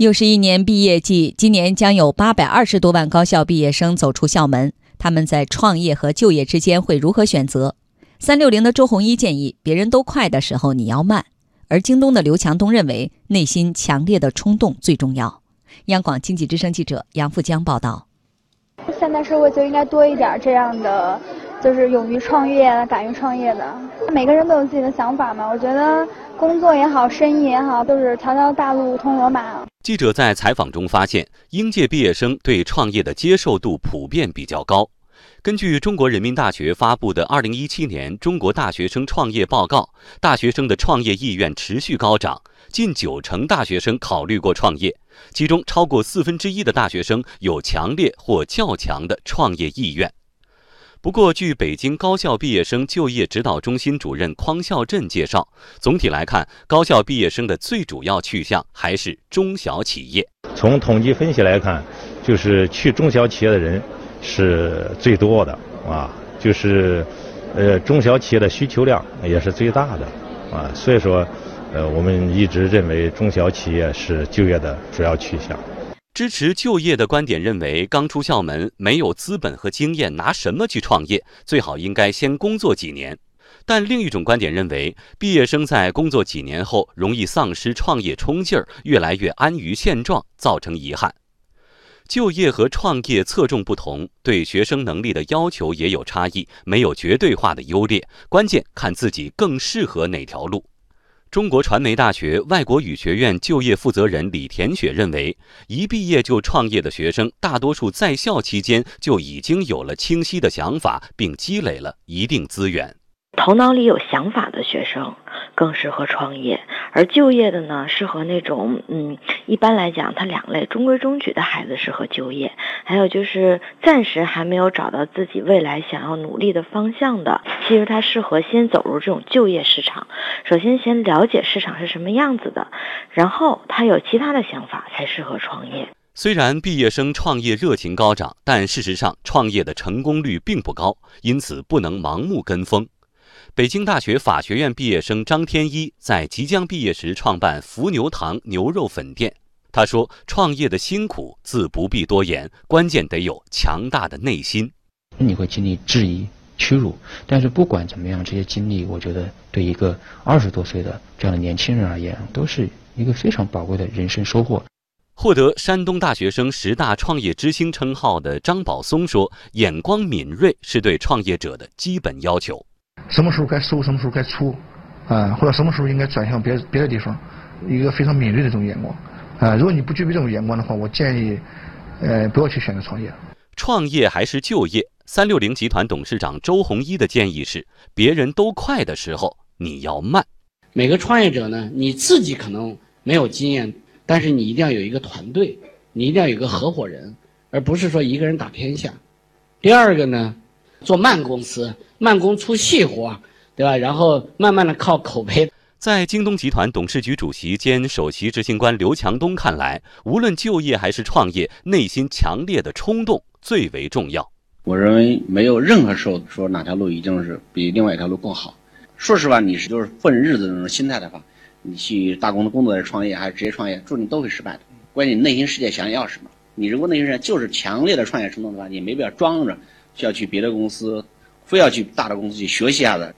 又是一年毕业季，今年将有八百二十多万高校毕业生走出校门。他们在创业和就业之间会如何选择？三六零的周鸿祎建议：别人都快的时候，你要慢；而京东的刘强东认为，内心强烈的冲动最重要。央广经济之声记者杨富江报道。现代社会就应该多一点这样的，就是勇于创业、敢于创业的。每个人都有自己的想法嘛，我觉得。工作也好，生意也好，都是条条大路通罗马。记者在采访中发现，应届毕业生对创业的接受度普遍比较高。根据中国人民大学发布的《二零一七年中国大学生创业报告》，大学生的创业意愿持续高涨，近九成大学生考虑过创业，其中超过四分之一的大学生有强烈或较强的创业意愿。不过，据北京高校毕业生就业指导中心主任匡孝振介绍，总体来看，高校毕业生的最主要去向还是中小企业。从统计分析来看，就是去中小企业的人是最多的啊，就是呃中小企业的需求量也是最大的啊，所以说，呃我们一直认为中小企业是就业的主要去向。支持就业的观点认为，刚出校门没有资本和经验，拿什么去创业？最好应该先工作几年。但另一种观点认为，毕业生在工作几年后容易丧失创业冲劲儿，越来越安于现状，造成遗憾。就业和创业侧重不同，对学生能力的要求也有差异，没有绝对化的优劣，关键看自己更适合哪条路。中国传媒大学外国语学院就业负责人李田雪认为，一毕业就创业的学生，大多数在校期间就已经有了清晰的想法，并积累了一定资源。头脑里有想法的学生更适合创业，而就业的呢，适合那种嗯，一般来讲，他两类中规中矩的孩子适合就业，还有就是暂时还没有找到自己未来想要努力的方向的，其实他适合先走入这种就业市场，首先先了解市场是什么样子的，然后他有其他的想法才适合创业。虽然毕业生创业热情高涨，但事实上创业的成功率并不高，因此不能盲目跟风。北京大学法学院毕业生张天一在即将毕业时创办伏牛堂牛肉粉店。他说：“创业的辛苦自不必多言，关键得有强大的内心。你会经历质疑、屈辱，但是不管怎么样，这些经历，我觉得对一个二十多岁的这样的年轻人而言，都是一个非常宝贵的人生收获。”获得山东大学生十大创业之星称号的张宝松说：“眼光敏锐是对创业者的基本要求。”什么时候该收，什么时候该出，啊，或者什么时候应该转向别别的地方，一个非常敏锐的这种眼光，啊，如果你不具备这种眼光的话，我建议，呃，不要去选择创业。创业还是就业？三六零集团董事长周鸿祎的建议是：别人都快的时候，你要慢。每个创业者呢，你自己可能没有经验，但是你一定要有一个团队，你一定要有个合伙人，而不是说一个人打天下。第二个呢？做慢公司，慢工出细活，对吧？然后慢慢的靠口碑。在京东集团董事局主席兼首席执行官刘强东看来，无论就业还是创业，内心强烈的冲动最为重要。我认为没有任何时候说哪条路一定是比另外一条路更好。说实话，你是就是混日子那种心态的话，你去打工的工作还是创业还是直接创业，注定都会失败的。关键你内心世界想要什么。你如果内心世界就是强烈的创业冲动的话，你没必要装着。需要去别的公司，非要去大的公司去学习一下子，